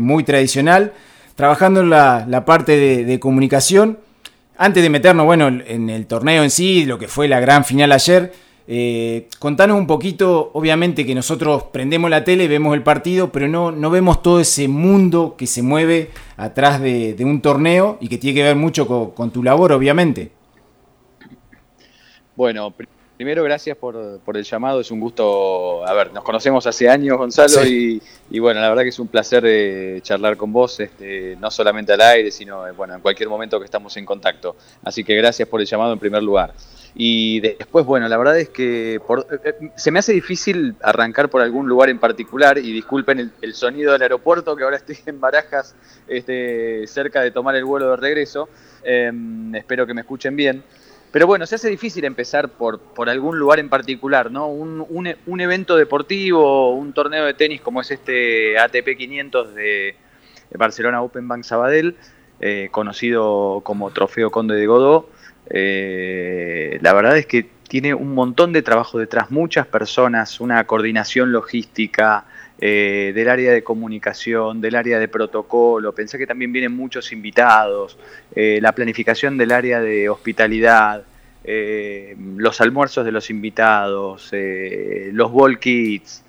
muy tradicional, trabajando en la, parte de, comunicación. Antes de meternos, bueno, en el torneo en sí, lo que fue la gran final ayer, eh, contanos un poquito, obviamente que nosotros prendemos la tele, vemos el partido, pero no, no vemos todo ese mundo que se mueve atrás de, un torneo y que tiene que ver mucho con, con tu labor, obviamente. Bueno, Primero, gracias por, el llamado. Es un gusto. A ver, nos conocemos hace años, Gonzalo, y, bueno, la verdad que es un placer eh, charlar con vos, este, no solamente al aire, sino eh, bueno, en cualquier momento que estamos en contacto. Así que gracias por el llamado en primer lugar. Y después, bueno, la verdad es que eh, se me hace difícil arrancar por algún lugar en particular, y disculpen el, sonido del aeropuerto, que ahora estoy en Barajas, este, cerca de tomar el vuelo de regreso. Em, espero que me escuchen bien. Pero bueno, se hace difícil empezar por, por algún lugar en particular, ¿no? Un, un, evento deportivo, un torneo de tenis como es este ATP 500 de Barcelona Open Bank Sabadell, eh, conocido como Trofeo Conde de Godó. Eh, la verdad es que tiene un montón de trabajo detrás, muchas personas, una coordinación logística, eh, del área de comunicación, del área de protocolo, pensé que también vienen muchos invitados, eh, la planificación del área de hospitalidad, eh, los almuerzos de los invitados, los ball kits,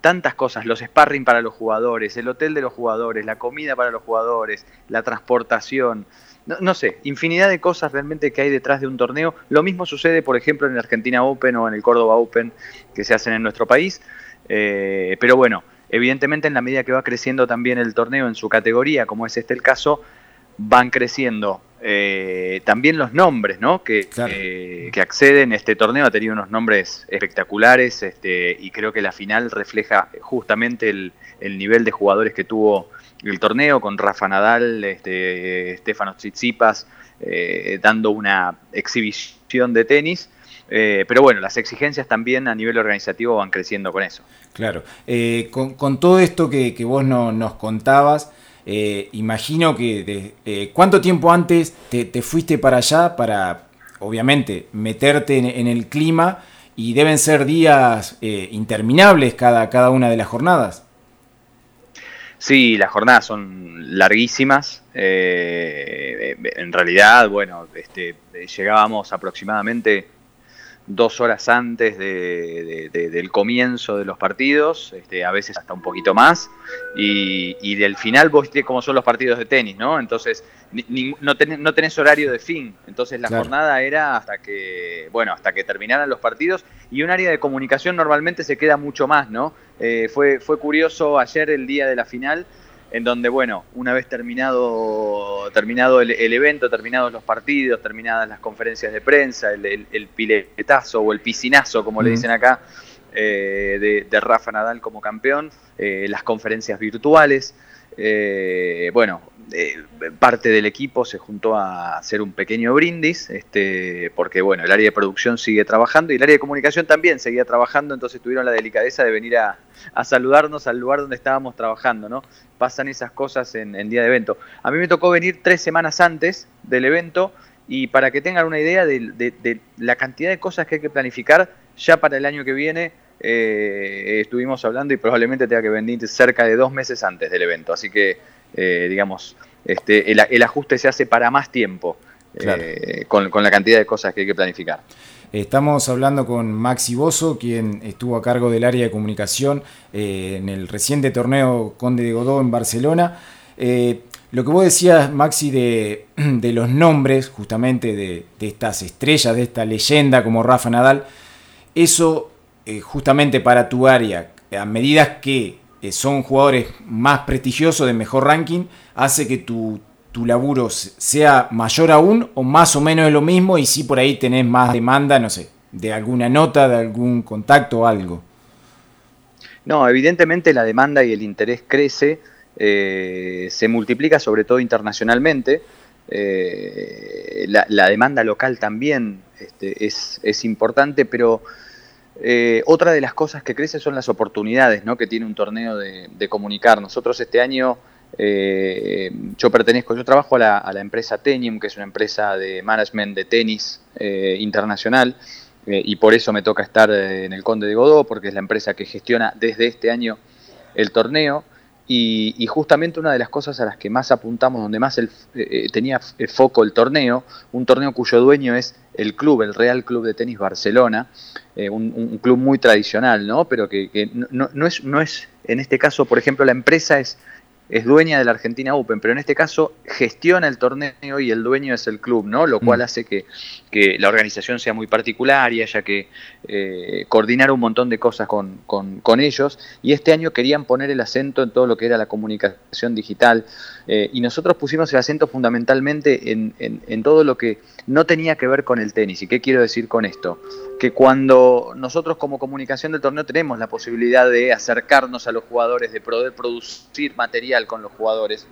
tantas cosas, los sparring para los jugadores, el hotel de los jugadores, la comida para los jugadores, la transportación. No, no, sé, infinidad de cosas realmente que hay detrás de un torneo. Lo mismo sucede, por ejemplo, en el Argentina Open o en el Córdoba Open que se hacen en nuestro país. Eh, pero bueno, evidentemente en la medida que va creciendo también el torneo en su categoría, como es este el caso, van creciendo eh, también los nombres ¿no? que, que, acceden. Este torneo ha tenido unos nombres espectaculares este, y creo que la final refleja justamente el, nivel de jugadores que tuvo el torneo con Rafa Nadal, este, Stefano Tsitsipas, eh, dando una exhibición de tenis eh, pero bueno, las exigencias también a nivel organizativo van creciendo con eso. Claro, eh, con, todo esto que, vos nos contabas, eh, imagino que cuánto tiempo antes te, fuiste para allá para, obviamente, meterte en, el clima y deben ser días interminables cada, cada una de las jornadas. Sí, las jornadas son larguísimas. en realidad, bueno, este, llegábamos aproximadamente dos horas antes del comienzo de los partidos, este, a veces hasta un poquito más, y, del final vos viste cómo son los partidos de tenis, ¿no? Entonces no, tenés, horario de fin, entonces la jornada era hasta que, bueno, hasta que terminaran los partidos, y un área de comunicación normalmente se queda mucho más, ¿no? Eh, fue, fue curioso ayer el día de la final, en donde, bueno, una vez terminado, terminado el, evento, terminados los partidos, terminadas las conferencias de prensa, el, piletazo o el piscinazo, como le dicen acá, eh, de, Rafa Nadal como campeón, eh, las conferencias virtuales, eh, bueno, eh, parte del equipo se juntó a hacer un pequeño brindis, este, porque bueno, el área de producción sigue trabajando y el área de comunicación también seguía trabajando, entonces tuvieron la delicadeza de venir a, saludarnos al lugar donde estábamos trabajando, ¿no? Pasan esas cosas en, día de evento. A mí me tocó venir tres semanas antes del evento y para que tengan una idea de la cantidad de cosas que hay que planificar ya para el año que viene, eh, estuvimos hablando y probablemente tenga que venir cerca de dos meses antes del evento. Así que, eh, digamos, este, el, ajuste se hace para más tiempo eh, con, la cantidad de cosas que hay que planificar. Estamos hablando con Maxi Bozo, quien estuvo a cargo del área de comunicación en el reciente torneo Conde de Godó en Barcelona. lo que vos decías, Maxi, de, los nombres justamente de, de, estas estrellas, de esta leyenda como Rafa Nadal, eso eh, justamente para tu área, a medida que eh, son jugadores más prestigiosos, de mejor ranking, hace que tu, tu laburo sea mayor aún o más o menos es lo mismo y si por ahí tenés más demanda, no sé, de alguna nota, de algún contacto o algo. No, evidentemente la demanda y el interés crece, eh, se multiplica sobre todo internacionalmente. la, demanda local también este, es, es, importante, pero eh, otra de las cosas que crece son las oportunidades ¿no? que tiene un torneo de, comunicar. Nosotros este año, eh, yo pertenezco, yo trabajo a la, empresa Tenium, que es una empresa de management de tenis eh, internacional, y por eso me toca estar en el Conde de Godó, porque es la empresa que gestiona desde este año el torneo. Y, justamente una de las cosas a las que más apuntamos, donde más el, eh, tenía foco el torneo, un torneo cuyo dueño es el club, el Real Club de Tenis Barcelona, un, club muy tradicional, ¿no? Pero que, no, no, es, no es, en este caso, por ejemplo, la empresa es es dueña de la Argentina Open, pero en este caso gestiona el torneo y el dueño es el club, ¿no? Lo cual mm. hace que, que, la organización sea muy particular y haya que eh, coordinar un montón de cosas con, con, ellos. Y este año querían poner el acento en todo lo que era la comunicación digital. Eh, y nosotros pusimos el acento fundamentalmente en, en, en todo lo que no tenía que ver con el tenis. ¿Y qué quiero decir con esto? que cuando nosotros como comunicación del torneo tenemos la posibilidad de acercarnos a los jugadores, de poder producir material con los jugadores,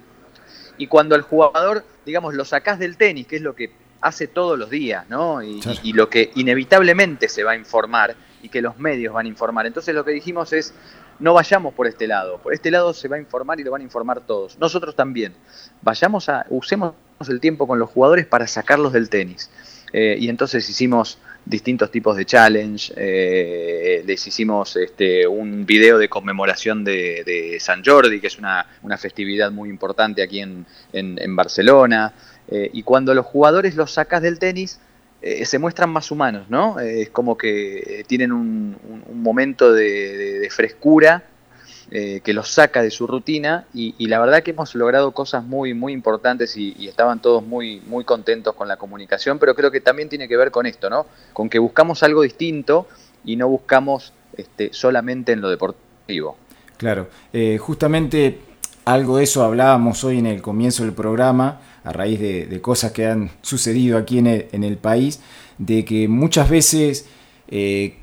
y cuando el jugador, digamos, lo sacás del tenis, que es lo que hace todos los días, ¿no? Y, y, lo que inevitablemente se va a informar y que los medios van a informar. Entonces lo que dijimos es, no vayamos por este lado, por este lado se va a informar y lo van a informar todos. Nosotros también. Vayamos a, usemos el tiempo con los jugadores para sacarlos del tenis. Eh, y entonces hicimos distintos tipos de challenge. Eh, les hicimos este, un video de conmemoración de, San Jordi, que es una, festividad muy importante aquí en, Barcelona. Eh, y cuando los jugadores los sacas del tenis, eh, se muestran más humanos, ¿no? es como que tienen un, momento de frescura eh, que los saca de su rutina y, la verdad que hemos logrado cosas muy, muy importantes y, estaban todos muy, muy contentos con la comunicación, pero creo que también tiene que ver con esto, ¿no? Con que buscamos algo distinto y no buscamos este, solamente en lo deportivo. Claro, eh, justamente algo de eso hablábamos hoy en el comienzo del programa, a raíz de, cosas que han sucedido aquí en el, país, de que muchas veces eh,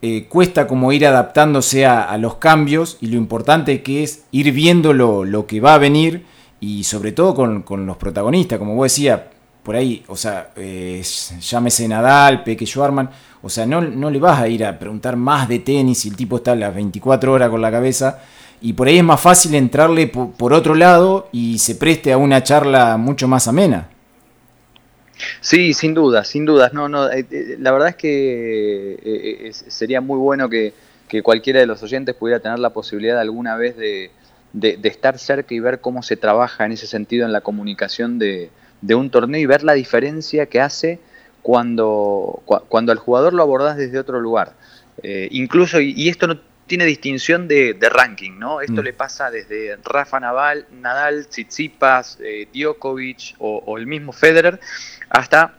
eh, cuesta como ir adaptándose a, los cambios y lo importante que es ir viendo lo, que va a venir y sobre todo con, los protagonistas, como vos decías, por ahí, o sea, eh, llámese Nadal, Peque Schwarman, o sea, no, no le vas a ir a preguntar más de tenis si el tipo está las 24 horas con la cabeza y por ahí es más fácil entrarle por otro lado y se preste a una charla mucho más amena. Sí, sin dudas, sin dudas. No, no, eh, eh, la verdad es que eh, sería muy bueno que, cualquiera de los oyentes pudiera tener la posibilidad alguna vez de, estar cerca y ver cómo se trabaja en ese sentido en la comunicación de, un torneo y ver la diferencia que hace cuando, cuando al jugador lo abordás desde otro lugar. incluso, y, esto no tiene distinción de, ranking, ¿no? Esto mm. le pasa desde Rafa Naval, Nadal, Tsitsipas, Djokovic o, el mismo Federer hasta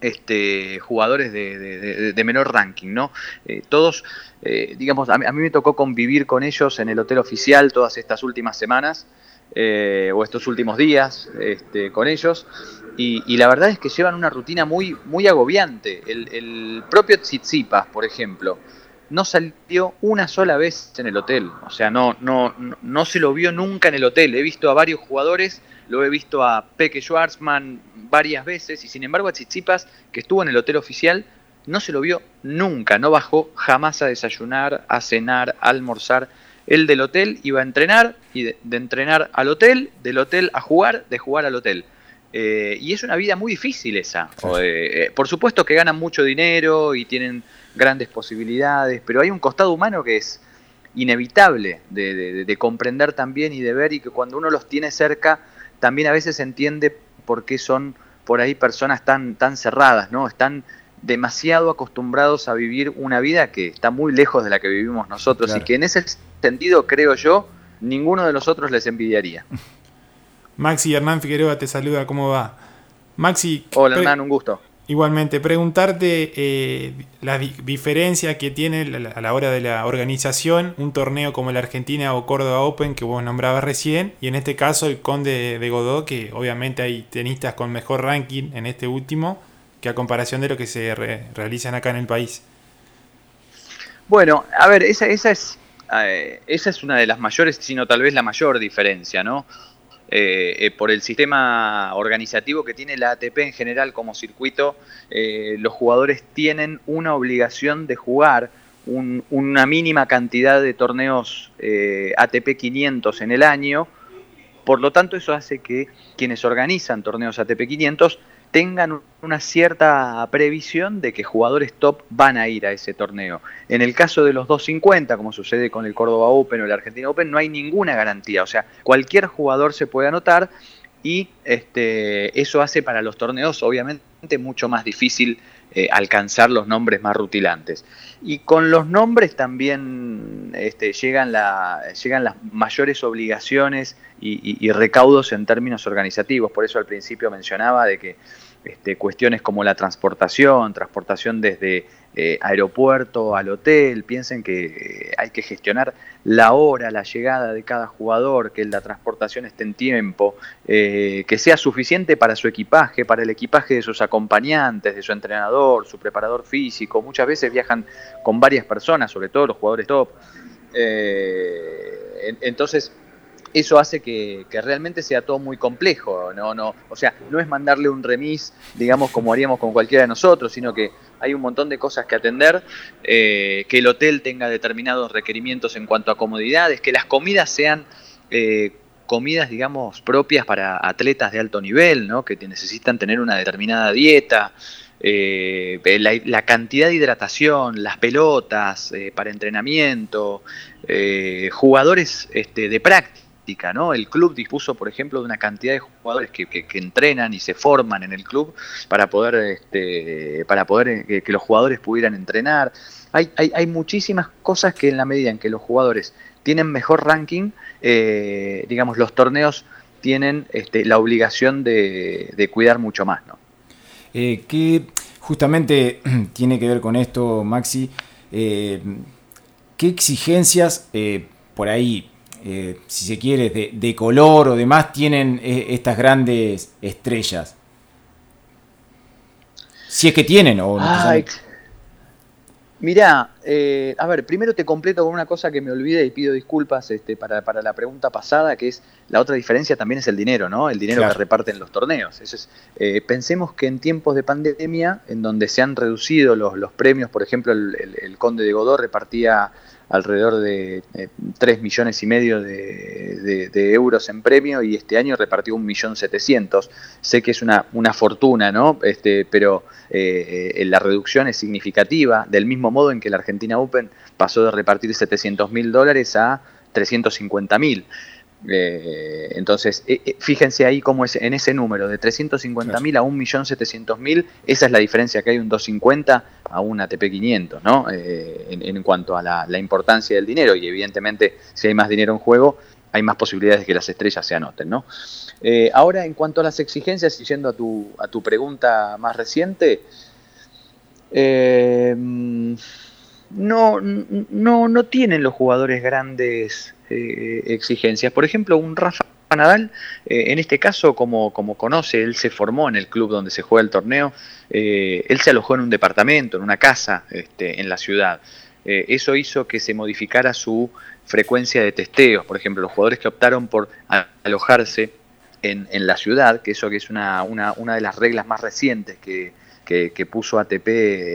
este, jugadores de, menor ranking, ¿no? Eh, todos, eh, digamos, a mí, me tocó convivir con ellos en el hotel oficial todas estas últimas semanas eh, o estos últimos días este, con ellos. Y, la verdad es que llevan una rutina muy, muy agobiante. El, el propio Tsitsipas, por ejemplo, no salió una sola vez en el hotel. O sea, no, no, no se lo vio nunca en el hotel. He visto a varios jugadores, lo he visto a Peque Schwarzman varias veces, y sin embargo a Chichipas, que estuvo en el hotel oficial, no se lo vio nunca, no bajó jamás a desayunar, a cenar, a almorzar. Él del hotel iba a entrenar, y de, entrenar al hotel, del hotel a jugar, de jugar al hotel. Eh, y es una vida muy difícil esa. Eh, por supuesto que ganan mucho dinero y tienen grandes posibilidades, pero hay un costado humano que es inevitable de, comprender también y de ver y que cuando uno los tiene cerca también a veces entiende por qué son por ahí personas tan, tan cerradas, ¿no? Están demasiado acostumbrados a vivir una vida que está muy lejos de la que vivimos nosotros y que en ese sentido, creo yo, ninguno de nosotros les envidiaría. Maxi Hernán Figueroa te saluda, ¿cómo va? Maxi. Hola Hernán, un gusto. Igualmente, preguntarte eh, la diferencia que tiene a la hora de la organización un torneo como el Argentina o Córdoba Open que vos nombrabas recién, y en este caso el Conde de Godó, que obviamente hay tenistas con mejor ranking en este último, que a comparación de lo que se realizan acá en el país. Bueno, a ver, esa, esa, es, eh, esa es una de las mayores, sino tal vez la mayor diferencia, ¿no? Eh, eh, por el sistema organizativo que tiene la ATP en general como circuito, eh, los jugadores tienen una obligación de jugar una mínima cantidad de torneos ATP 500 en el año. Por lo tanto, eso hace que quienes organizan torneos ATP 500 tengan una cierta previsión de que jugadores top van a ir a ese torneo. En el caso de los 250, como sucede con el Córdoba Open o el Argentina Open, no hay ninguna garantía. O sea, cualquier jugador se puede anotar y este, eso hace para los torneos obviamente mucho más difícil eh, alcanzar los nombres más rutilantes. Y con los nombres también este, llegan, la, llegan las mayores obligaciones y, recaudos en términos organizativos. Por eso al principio mencionaba de que este, cuestiones como la transportación, transportación desde eh, aeropuerto al hotel, piensen que eh, hay que gestionar la hora, la llegada de cada jugador, que la transportación esté en tiempo, eh, que sea suficiente para su equipaje, para el equipaje de sus acompañantes, de su entrenador, su preparador físico. Muchas veces viajan con varias personas, sobre todo los jugadores top. entonces, eso hace que, realmente sea todo muy complejo, no, no, o sea, no es mandarle un remis, digamos, como haríamos con cualquiera de nosotros, sino que hay un montón de cosas que atender, eh, que el hotel tenga determinados requerimientos en cuanto a comodidades, que las comidas sean eh, comidas, digamos, propias para atletas de alto nivel, ¿no? que necesitan tener una determinada dieta. Eh, la, cantidad de hidratación, las pelotas para entrenamiento, jugadores este, de práctica El club dispuso, por ejemplo, de una cantidad de jugadores que, entrenan y se forman en el club para poder, este, para poder eh, que, los jugadores pudieran entrenar. Hay, hay, muchísimas cosas que en la medida en que los jugadores tienen mejor ranking, eh, digamos, los torneos tienen este, la obligación de, cuidar mucho más, ¿no? Eh, que justamente tiene que ver con esto, Maxi. ¿Qué exigencias por ahí eh, si se quiere, de, color o demás, tienen eh, estas grandes estrellas? Si es que tienen o no. Mirá, eh, a ver, primero te completo con una cosa que me olvidé y pido disculpas este, para, la pregunta pasada, que es la otra diferencia también es el dinero, ¿no? El dinero que reparten los torneos. Eso es, pensemos que en tiempos de pandemia, en donde se han reducido los, los premios, por ejemplo, el, el Conde de Godó repartía alrededor de 3 eh, millones y medio de, euros en premio y este año repartió un millón setecientos. Sé que es una, una fortuna, ¿no? Este, pero eh, eh, la reducción es significativa, del mismo modo en que la Argentina Open pasó de repartir 700 mil dólares a 350 mil. Eh, entonces, eh, eh, fíjense ahí cómo es en ese número, de 350.000 a 1.700.000, esa es la diferencia que hay un 250 a un ATP 500, ¿no? en, cuanto a la, importancia del dinero. Y evidentemente, si hay más dinero en juego, hay más posibilidades de que las estrellas se anoten, ¿no? ahora, en cuanto a las exigencias, y yendo a tu, a tu pregunta más reciente, no, no, no tienen los jugadores grandes eh, exigencias. Por ejemplo, un Rafa Nadal, eh, en este caso, como, como conoce, él se formó en el club donde se juega el torneo, eh, él se alojó en un departamento, en una casa este, en la ciudad. eso hizo que se modificara su frecuencia de testeos. Por ejemplo, los jugadores que optaron por alojarse en, en la ciudad, que eso que es una, una, una de las reglas más recientes que, que, puso ATP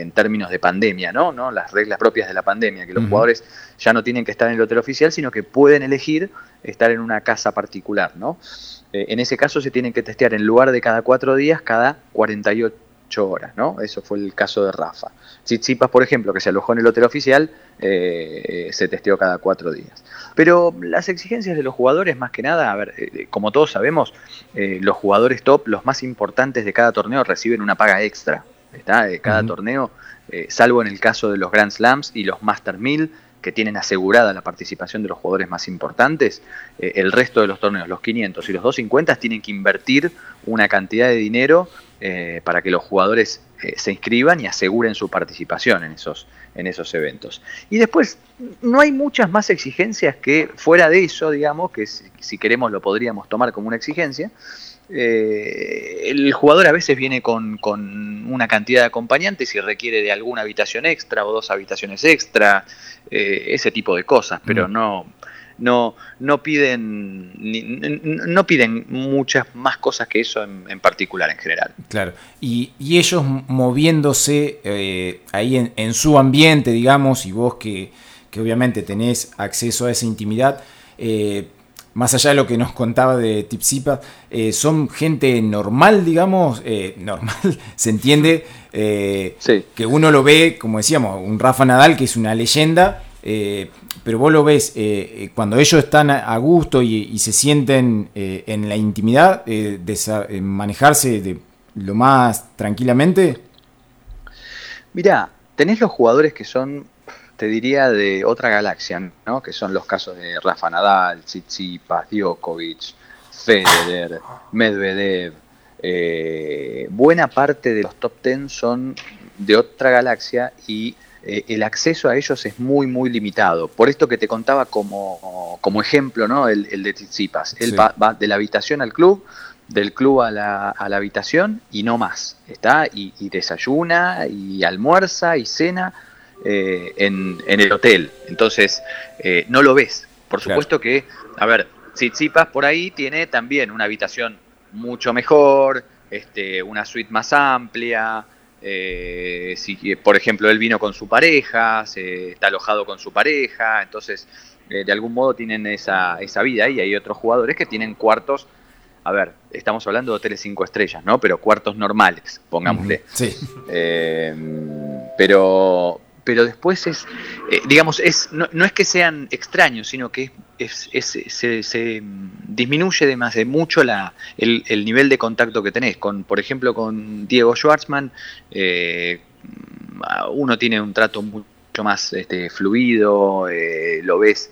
en términos de pandemia, ¿no? ¿no? Las reglas propias de la pandemia, que los jugadores ya no tienen que estar en el hotel oficial, sino que pueden elegir estar en una casa particular, ¿no? Eh, en ese caso se tienen que testear en lugar de cada cuatro días, cada 48 horas, ¿no? Eso fue el caso de Rafa. Tsitsipas, por ejemplo, que se alojó en el hotel oficial, eh, se testeó cada cuatro días. Pero las exigencias de los jugadores, más que nada, a ver, eh, como todos sabemos, los jugadores top, los más importantes de cada torneo, reciben una paga extra. ¿está? De cada torneo, salvo en el caso de los Grand Slams y los Master 1000, que tienen asegurada la participación de los jugadores más importantes, eh, el resto de los torneos, los 500 y los 250, tienen que invertir una cantidad de dinero eh, para que los jugadores eh, se inscriban y aseguren su participación en esos, en esos eventos. Y después, no hay muchas más exigencias que fuera de eso, digamos, que si queremos lo podríamos tomar como una exigencia, eh, el jugador a veces viene con, una cantidad de acompañantes y requiere de alguna habitación extra o dos habitaciones extra, eh, ese tipo de cosas, pero mm. no, no, no piden no piden muchas más cosas que eso en, particular en general. Claro, y, ellos moviéndose eh, ahí en, su ambiente, digamos, y vos que, obviamente tenés acceso a esa intimidad, más allá de lo que nos contaba de Tipsipa, eh, son gente normal, digamos, eh, normal, se entiende, eh, que uno lo ve, como decíamos, un Rafa Nadal que es una leyenda, pero vos lo ves cuando ellos están a gusto y, se sienten en la intimidad, de manejarse de lo más tranquilamente. Mirá, tenés los jugadores que son te diría de otra galaxia, ¿no? Que son los casos de Rafa Nadal, Tsitsipas, Djokovic, Federer, Medvedev. Eh, buena parte de los top ten son de otra galaxia y eh, el acceso a ellos es muy, muy limitado. Por esto que te contaba como, como ejemplo, ¿no? El, de Tsitsipas. Él va, de la habitación al club, del club a la, a la habitación y no más. Está y, y desayuna y almuerza y cena eh, en, el hotel. Entonces, eh, no lo ves. Por supuesto que, a ver, Tsitsipas por ahí tiene también una habitación mucho mejor, este, una suite más amplia. Eh, si, por ejemplo, él vino con su pareja, se, está alojado con su pareja, entonces de algún modo tienen esa, esa vida y hay otros jugadores que tienen cuartos a ver, estamos hablando de hoteles cinco estrellas, ¿no? Pero cuartos normales, pongámosle. Sí. pero, pero después es, eh, digamos, es, no, es que sean extraños, sino que es, se, disminuye de más de mucho la, el, nivel de contacto que tenés. Con, por ejemplo, con Diego Schwartzman, eh, uno tiene un trato mucho más este, fluido, eh, lo ves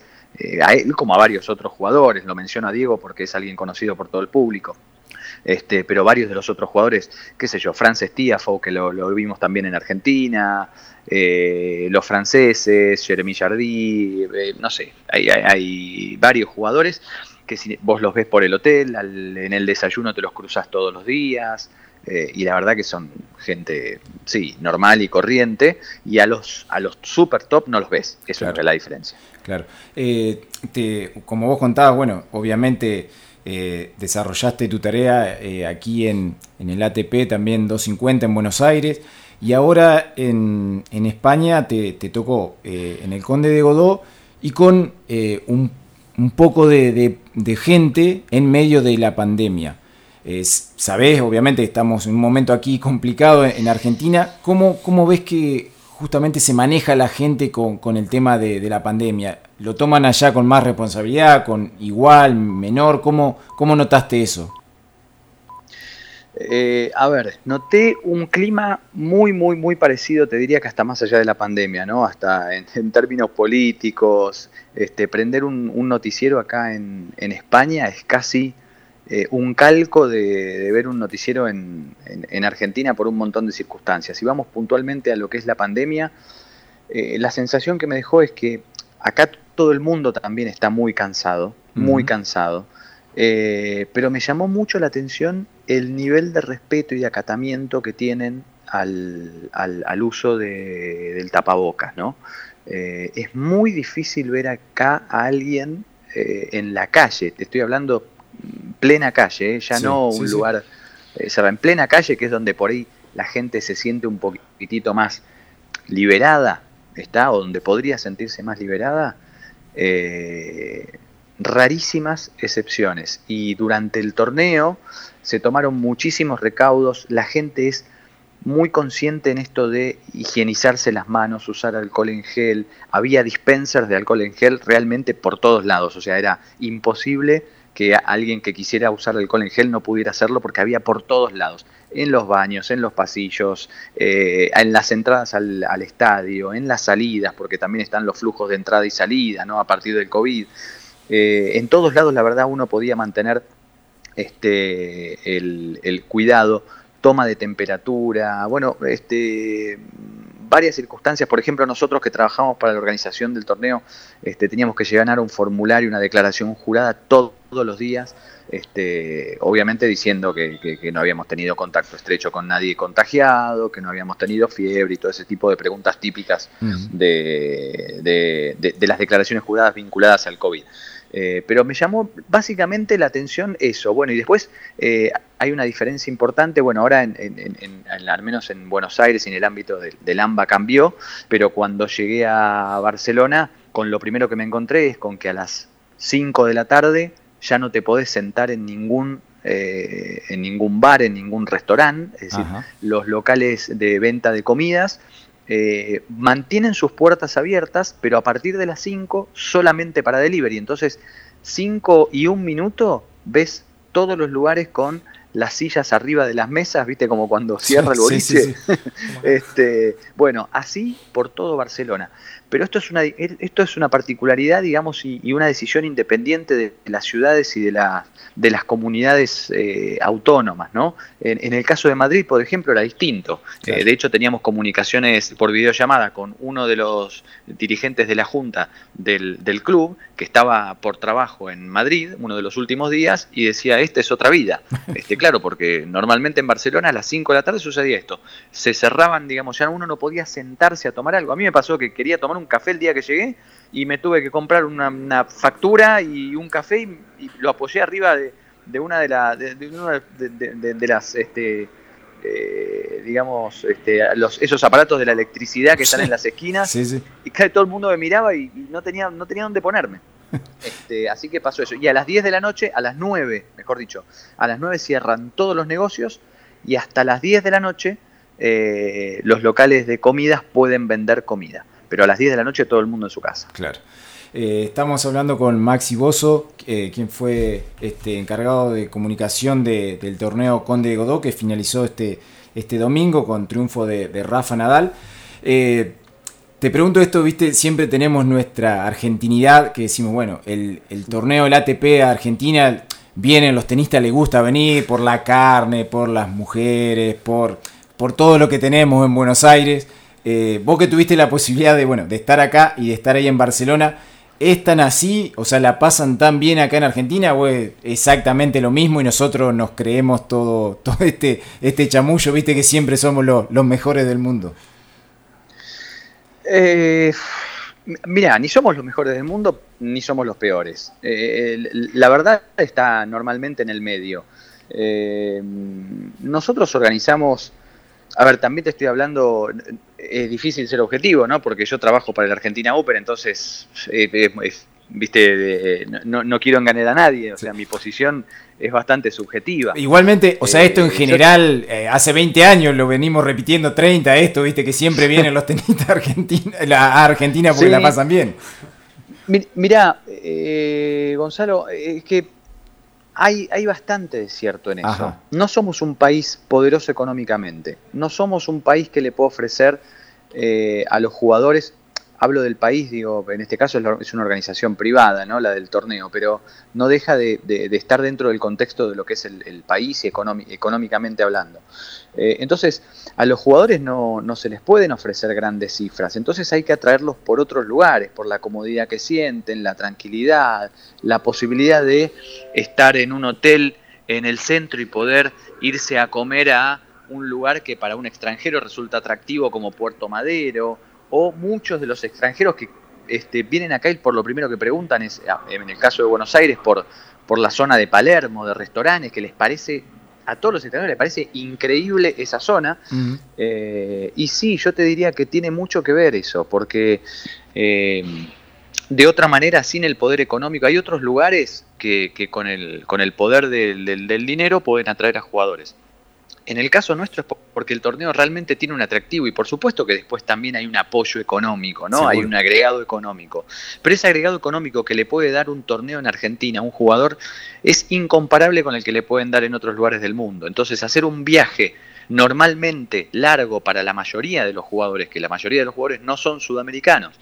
a él como a varios otros jugadores, lo menciono a Diego porque es alguien conocido por todo el público. Este, pero varios de los otros jugadores, qué sé yo, Frances Tiafo, que lo, lo vimos también en Argentina, eh, los franceses, Jeremy Jardy, eh, no sé, hay, varios jugadores que si vos los ves por el hotel, en el desayuno te los cruzas todos los días, eh, y la verdad que son gente, sí, normal y corriente, y a los, a los super top no los ves, eso es la diferencia. Claro. como vos contabas, bueno, obviamente desarrollaste tu tarea aquí en, en el ATP, también 250 en Buenos Aires. Y ahora en, España te, tocó eh, en el Conde de Godó y con eh, un, poco de, gente en medio de la pandemia. Sabés, obviamente estamos en un momento aquí complicado en Argentina. ¿Cómo, cómo ves que justamente se maneja la gente con, el tema de, la pandemia? ¿Lo toman allá con más responsabilidad, con igual, menor? ¿Cómo, cómo notaste eso? Eh, a ver, noté un clima muy, muy, muy parecido, te diría que hasta más allá de la pandemia, ¿no? Hasta en, términos políticos, este, prender un, noticiero acá en, España es casi eh, un calco de, ver un noticiero en, Argentina por un montón de circunstancias. Si vamos puntualmente a lo que es la pandemia, eh, la sensación que me dejó es que acá todo el mundo también está muy cansado, muy cansado. Eh, pero me llamó mucho la atención el nivel de respeto y de acatamiento que tienen al, al, uso de, del tapabocas, ¿no? Es muy difícil ver acá a alguien en la calle, te estoy hablando plena calle, ya no un lugar, en plena calle que es donde por ahí la gente se siente un poquitito más liberada, ¿está? O donde podría sentirse más liberada, rarísimas excepciones. Y durante el torneo se tomaron muchísimos recaudos, la gente es muy consciente en esto de higienizarse las manos, usar alcohol en gel, había dispensers de alcohol en gel realmente por todos lados, o sea, era imposible que alguien que quisiera usar alcohol en gel no pudiera hacerlo porque había por todos lados, en los baños, en los pasillos, eh, en las entradas al, estadio, en las salidas, porque también están los flujos de entrada y salida, ¿no? A partir del COVID. Eh, en todos lados, la verdad, uno podía mantener este, el, cuidado, toma de temperatura, bueno, este, varias circunstancias. Por ejemplo, nosotros que trabajamos para la organización del torneo, este, teníamos que llenar un formulario, una declaración jurada todos los días, este, obviamente diciendo que, no habíamos tenido contacto estrecho con nadie contagiado, que no habíamos tenido fiebre y todo ese tipo de preguntas típicas de, de las declaraciones juradas vinculadas al COVID. Eh, pero me llamó básicamente la atención eso. Bueno, y después eh, hay una diferencia importante. Bueno, ahora en, al menos en Buenos Aires y en el ámbito del, AMBA cambió, pero cuando llegué a Barcelona, con lo primero que me encontré es con que a las 5 de la tarde ya no te podés sentar en ningún eh, en ningún bar, en ningún restaurante, es decir, los locales de venta de comidas eh, mantienen sus puertas abiertas, pero a partir de las 5 solamente para delivery. Entonces, 5 y un minuto ves todos los lugares con las sillas arriba de las mesas, viste como cuando cierra el boliche. este, bueno, así por todo Barcelona. Pero esto es una, esto es una particularidad, digamos, y, una decisión independiente de las ciudades y de, la, de las comunidades eh, autónomas, ¿no? En, el caso de Madrid, por ejemplo, era distinto. Eh, de hecho, teníamos comunicaciones por videollamada con uno de los dirigentes de la Junta del, del club, que estaba por trabajo en Madrid, uno de los últimos días, y decía, esta es otra vida. Este, claro, porque normalmente en Barcelona a las 5 de la tarde sucedía esto. Se cerraban, digamos, ya uno no podía sentarse a tomar algo. A mí me pasó que quería tomar un café el día que llegué y me tuve que comprar una, factura y un café y, lo apoyé arriba de, una de, la, de, las... Este, eh, digamos, este, los, esos aparatos de la electricidad que están en las esquinas. Y casi todo el mundo me miraba y, no, tenía, no tenía dónde ponerme. Este, así que pasó eso. Y a las 10 de la noche, a las 9, mejor dicho, a las 9 cierran todos los negocios y hasta las 10 de la noche eh, los locales de comidas pueden vender comida. Pero a las 10 de la noche todo el mundo en su casa. Claro. Eh, estamos hablando con Maxi Bozo, eh, quien fue este, encargado de comunicación del torneo Conde de Godó, que finalizó este, este domingo con triunfo de, Rafa Nadal. Te pregunto esto, viste, siempre tenemos nuestra argentinidad, que decimos, bueno, el, torneo, el ATP a Argentina, vienen, los tenistas les gusta venir por la carne, por las mujeres, por, por todo lo que tenemos en Buenos Aires. Eh, vos que tuviste la posibilidad de, bueno, de estar acá y de estar ahí en Barcelona, ¿es tan así? O sea, ¿la pasan tan bien acá en Argentina o exactamente lo mismo y nosotros nos creemos todo, todo este, este chamullo, viste que siempre somos los mejores del mundo? Eh, mira, ni somos los mejores del mundo, ni somos los peores. Eh, la verdad está normalmente en el medio. Eh, nosotros organizamos, a ver, también te estoy hablando, es difícil ser objetivo, ¿no? Porque yo trabajo para la Argentina Open, entonces es viste, no, no, quiero engañar a nadie, o sea, mi posición es bastante subjetiva. Igualmente, o sea, esto en eh, general, eh, hace 20 años lo venimos repitiendo, 30, esto, viste, que siempre vienen los tenistas argentinos a Argentina porque la pasan bien. Mirá, eh, Gonzalo, es que hay, hay bastante de cierto en eso. No somos un país poderoso económicamente, no somos un país que le pueda ofrecer a los jugadores hablo del país, digo, en este caso es, una organización privada, ¿no? La del torneo, pero no deja de, estar dentro del contexto de lo que es el, país económicamente hablando. Eh, entonces, a los jugadores no, se les pueden ofrecer grandes cifras, entonces hay que atraerlos por otros lugares, por la comodidad que sienten, la tranquilidad, la posibilidad de estar en un hotel en el centro y poder irse a comer a un lugar que para un extranjero resulta atractivo como Puerto Madero, o muchos de los extranjeros que este, vienen acá y por lo primero que preguntan es, ah, en el caso de Buenos Aires, por, por la zona de Palermo, de restaurantes, que les parece, a todos los extranjeros les parece increíble esa zona. Eh, y sí, yo te diría que tiene mucho que ver eso, porque eh, de otra manera, sin el poder económico, hay otros lugares que, con, el, con el poder del dinero pueden atraer a jugadores. En el caso nuestro es porque el torneo realmente tiene un atractivo y por supuesto que después también hay un apoyo económico, ¿no? Hay un agregado económico. Pero ese agregado económico que le puede dar un torneo en Argentina a un jugador es incomparable con el que le pueden dar en otros lugares del mundo. Entonces, hacer un viaje normalmente largo para la mayoría de los jugadores, que la mayoría de los jugadores no son sudamericanos,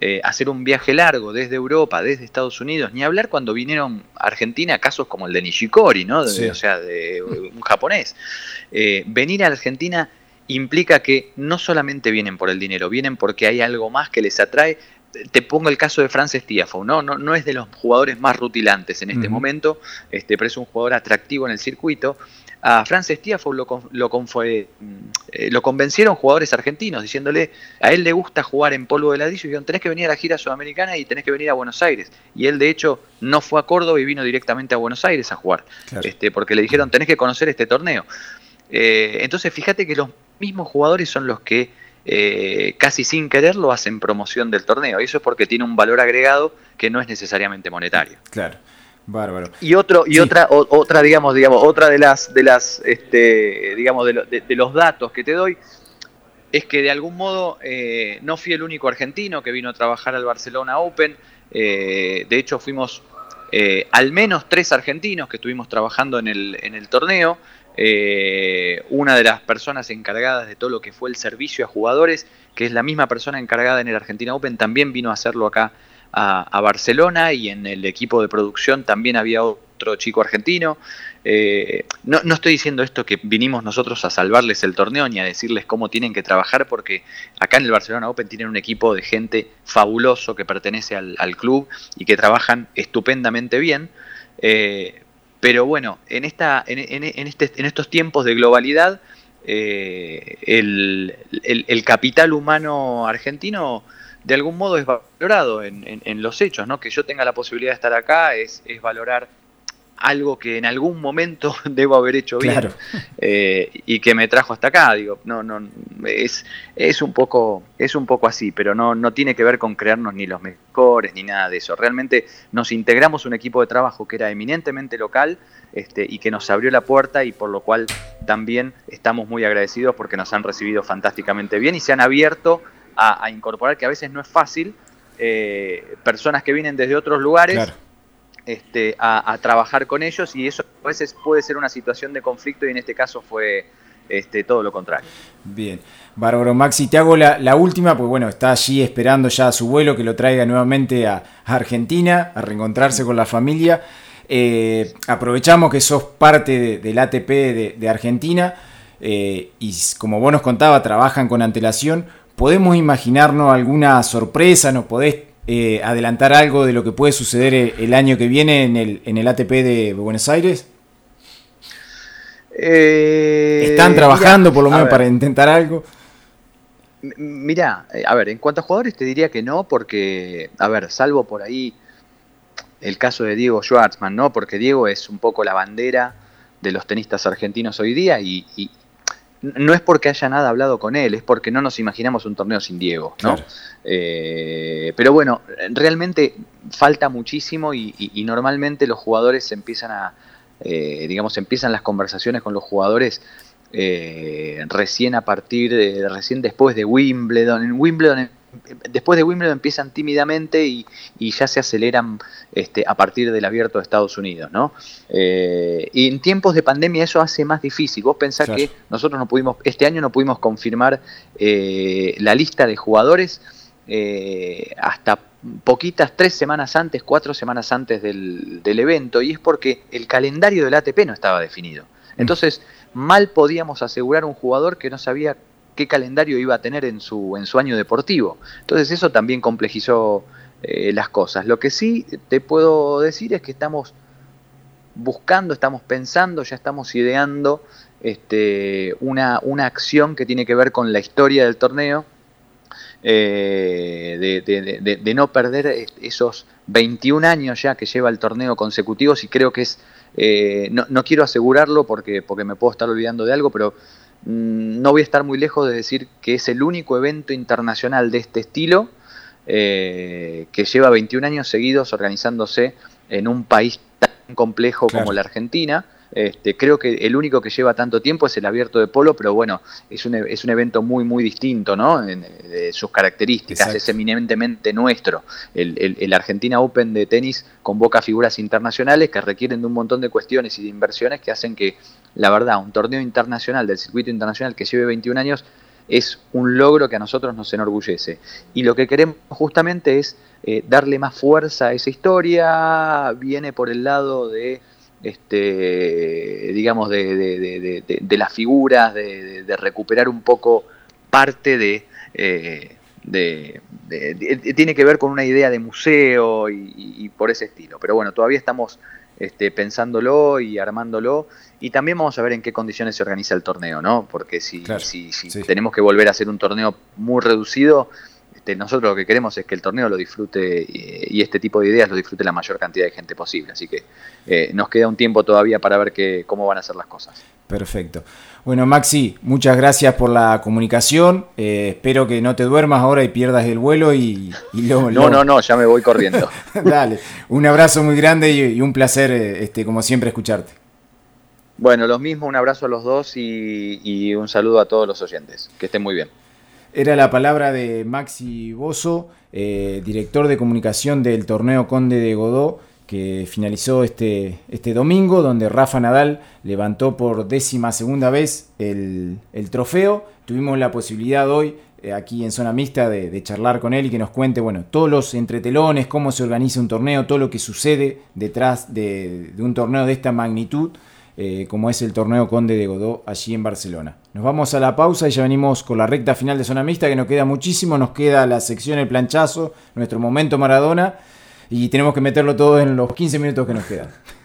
eh, hacer un viaje largo desde Europa, desde Estados Unidos, ni hablar cuando vinieron a Argentina casos como el de Nishikori, ¿no? O sea, de un japonés. Eh, venir a Argentina implica que no solamente vienen por el dinero, vienen porque hay algo más que les atrae. Te pongo el caso de Frances Tiafoe, ¿no? No, no es de los jugadores más rutilantes en este momento, este, pero es un jugador atractivo en el circuito a Frances Tiafoe lo, lo, eh, lo, convencieron jugadores argentinos, diciéndole, a él le gusta jugar en polvo de ladrillo, y dijeron, tenés que venir a la gira sudamericana y tenés que venir a Buenos Aires. Y él, de hecho, no fue a Córdoba y vino directamente a Buenos Aires a jugar, este, porque le dijeron, tenés que conocer este torneo. Eh, entonces, fíjate que los mismos jugadores son los que eh, casi sin quererlo hacen promoción del torneo, y eso es porque tiene un valor agregado que no es necesariamente monetario. Claro. Bárbaro. Y otro y otra otra digamos digamos otra de las de las este, digamos de, los datos que te doy es que de algún modo eh, no fui el único argentino que vino a trabajar al Barcelona Open. Eh, de hecho fuimos eh, al menos tres argentinos que estuvimos trabajando en el, en el torneo. una de las personas encargadas de todo lo que fue el servicio a jugadores, que es la misma persona encargada en el Argentina Open, también vino a hacerlo acá a, Barcelona y en el equipo de producción también había otro chico argentino. Eh, no, no, estoy diciendo esto que vinimos nosotros a salvarles el torneo ni a decirles cómo tienen que trabajar, porque acá en el Barcelona Open tienen un equipo de gente fabuloso que pertenece al, club y que trabajan estupendamente bien. Eh, pero bueno, en, esta, en, este, en estos tiempos de globalidad, eh, el, el, capital humano argentino de algún modo es valorado en, en, los hechos, ¿no? Que yo tenga la posibilidad de estar acá es, es valorar algo que en algún momento debo haber hecho bien eh, y que me trajo hasta acá digo no no es es un poco es un poco así pero no no tiene que ver con crearnos ni los mejores ni nada de eso realmente nos integramos un equipo de trabajo que era eminentemente local este, y que nos abrió la puerta y por lo cual también estamos muy agradecidos porque nos han recibido fantásticamente bien y se han abierto a, incorporar, que a veces no es fácil, eh, personas que vienen desde otros lugares este, a, trabajar con ellos y eso a veces puede ser una situación de conflicto y en este caso fue este, todo lo contrario. Bien, Bárbaro Maxi, te hago la, última, pues bueno, está allí esperando ya a su vuelo que lo traiga nuevamente a, Argentina, a reencontrarse con la familia. Eh, aprovechamos que sos parte del ATP de, Argentina eh, y como vos nos contaba, trabajan con antelación. ¿Podemos imaginarnos alguna sorpresa? ¿Nos podés eh, adelantar algo de lo que puede suceder el año que viene en el, en el ATP de Buenos Aires? Eh, ¿Están trabajando por lo menos para intentar algo? Mira, eh, a ver, en cuanto a jugadores te diría que no, porque, a ver, salvo por ahí el caso de Diego Schwartzman, ¿no? Porque Diego es un poco la bandera de los tenistas argentinos hoy día y, no es porque haya nada hablado con él, es porque no nos imaginamos un torneo sin Diego, ¿no? Eh, pero bueno, realmente falta muchísimo y, normalmente los jugadores empiezan a, eh, digamos, empiezan las conversaciones con los jugadores eh, recién a partir de, recién después de Wimbledon. En Wimbledon después de Wimbledon empiezan tímidamente y, ya se aceleran este, a partir del abierto de Estados Unidos, ¿no? Eh, y en tiempos de pandemia eso hace más difícil. Vos pensás que nosotros no pudimos, este año no pudimos confirmar eh, la lista de jugadores eh, hasta poquitas, tres semanas antes, cuatro semanas antes del, del, evento, y es porque el calendario del ATP no estaba definido. Mm. Entonces, mal podíamos asegurar un jugador que no sabía qué calendario iba a tener en su, en su año deportivo. Entonces eso también complejizó eh, las cosas. Lo que sí te puedo decir es que estamos buscando, estamos pensando, ya estamos ideando este, una, una acción que tiene que ver con la historia del torneo, eh, de, no perder esos 21 años ya que lleva el torneo consecutivos y creo que es, eh, no, no, quiero asegurarlo porque, porque me puedo estar olvidando de algo, pero no voy a estar muy lejos de decir que es el único evento internacional de este estilo eh, que lleva 21 años seguidos organizándose en un país tan complejo como la Argentina. Este, creo que el único que lleva tanto tiempo es el abierto de polo, pero bueno, es un, es un evento muy, muy distinto, ¿no? En, sus características, es eminentemente nuestro. El, el, Argentina Open de tenis convoca figuras internacionales que requieren de un montón de cuestiones y de inversiones que hacen que la verdad, un torneo internacional del circuito internacional que lleve 21 años es un logro que a nosotros nos enorgullece. Y lo que queremos justamente es eh, darle más fuerza a esa historia, viene por el lado de, este, digamos, de, las figuras, de, recuperar un poco parte de... Eh, tiene que ver con una idea de museo y, por ese estilo. Pero bueno, todavía estamos este, pensándolo y armándolo. Y también vamos a ver en qué condiciones se organiza el torneo, ¿no? Porque si, si, tenemos que volver a hacer un torneo muy reducido, este, nosotros lo que queremos es que el torneo lo disfrute y, este tipo de ideas lo disfrute la mayor cantidad de gente posible. Así que eh, nos queda un tiempo todavía para ver que, cómo van a ser las cosas. Perfecto. Bueno, Maxi, muchas gracias por la comunicación. Eh, espero que no te duermas ahora y pierdas el vuelo y, No, no, no, ya me voy corriendo. Dale, un abrazo muy grande y, un placer, este, como siempre, escucharte. Bueno, lo mismo, un abrazo a los dos y un saludo a todos los oyentes. Que estén muy bien. Era la palabra de Maxi Bozo, eh, director de comunicación del torneo Conde de Godó, que finalizó este, este domingo, donde Rafa Nadal levantó por décima segunda vez el, trofeo. Tuvimos la posibilidad hoy, eh, aquí en Zona Mixta, de, charlar con él y que nos cuente, bueno, todos los entretelones, cómo se organiza un torneo, todo lo que sucede detrás de un torneo de esta magnitud. Eh, como es el torneo Conde de Godó allí en Barcelona. Nos vamos a la pausa y ya venimos con la recta final de zona mixta que nos queda muchísimo, nos queda la sección El planchazo, nuestro momento Maradona y tenemos que meterlo todo en los 15 minutos que nos quedan.